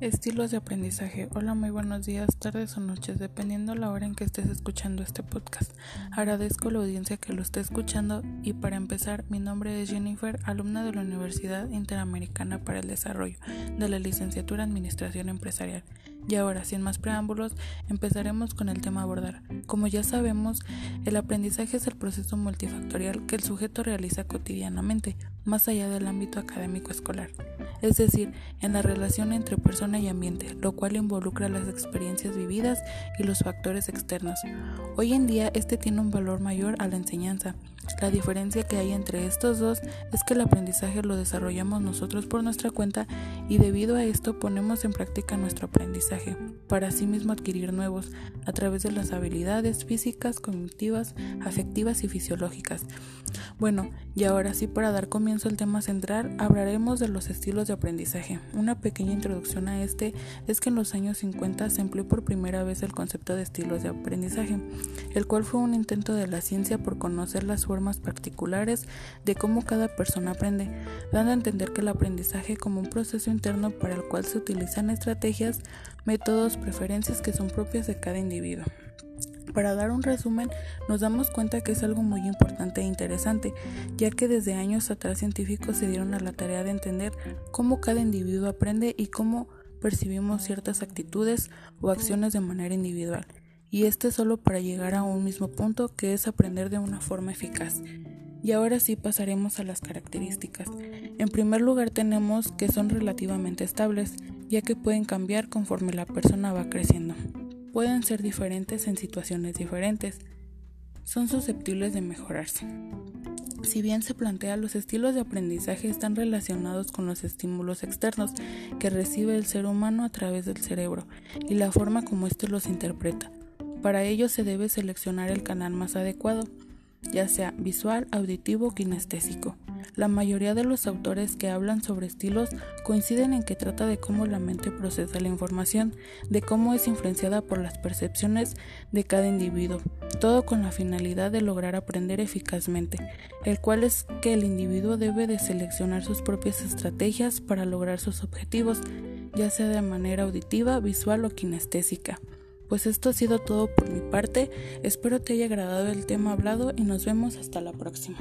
Estilos de aprendizaje. Hola, muy buenos días, tardes o noches, dependiendo la hora en que estés escuchando este podcast. Agradezco la audiencia que lo esté escuchando y para empezar, mi nombre es Jennifer, alumna de la Universidad Interamericana para el Desarrollo de la licenciatura Administración Empresarial. Y ahora, sin más preámbulos, empezaremos con el tema a abordar. Como ya sabemos, el aprendizaje es el proceso multifactorial que el sujeto realiza cotidianamente, más allá del ámbito académico escolar es decir, en la relación entre persona y ambiente, lo cual involucra las experiencias vividas y los factores externos. Hoy en día este tiene un valor mayor a la enseñanza. La diferencia que hay entre estos dos es que el aprendizaje lo desarrollamos nosotros por nuestra cuenta y debido a esto ponemos en práctica nuestro aprendizaje para sí mismo adquirir nuevos a través de las habilidades físicas, cognitivas, afectivas y fisiológicas. Bueno, y ahora sí para dar comienzo al tema central hablaremos de los estilos de aprendizaje. Una pequeña introducción a este es que en los años 50 se empleó por primera vez el concepto de estilos de aprendizaje, el cual fue un intento de la ciencia por conocer las formas particulares de cómo cada persona aprende, dando a entender que el aprendizaje como un proceso interno para el cual se utilizan estrategias, métodos, preferencias que son propias de cada individuo. Para dar un resumen, nos damos cuenta que es algo muy importante e interesante, ya que desde años atrás científicos se dieron a la tarea de entender cómo cada individuo aprende y cómo percibimos ciertas actitudes o acciones de manera individual, y este solo para llegar a un mismo punto que es aprender de una forma eficaz. Y ahora sí pasaremos a las características. En primer lugar tenemos que son relativamente estables, ya que pueden cambiar conforme la persona va creciendo pueden ser diferentes en situaciones diferentes. Son susceptibles de mejorarse. Si bien se plantea, los estilos de aprendizaje están relacionados con los estímulos externos que recibe el ser humano a través del cerebro y la forma como éste los interpreta. Para ello se debe seleccionar el canal más adecuado, ya sea visual, auditivo o kinestésico. La mayoría de los autores que hablan sobre estilos coinciden en que trata de cómo la mente procesa la información, de cómo es influenciada por las percepciones de cada individuo, todo con la finalidad de lograr aprender eficazmente, el cual es que el individuo debe de seleccionar sus propias estrategias para lograr sus objetivos, ya sea de manera auditiva, visual o kinestésica. Pues esto ha sido todo por mi parte, espero te haya agradado el tema hablado y nos vemos hasta la próxima.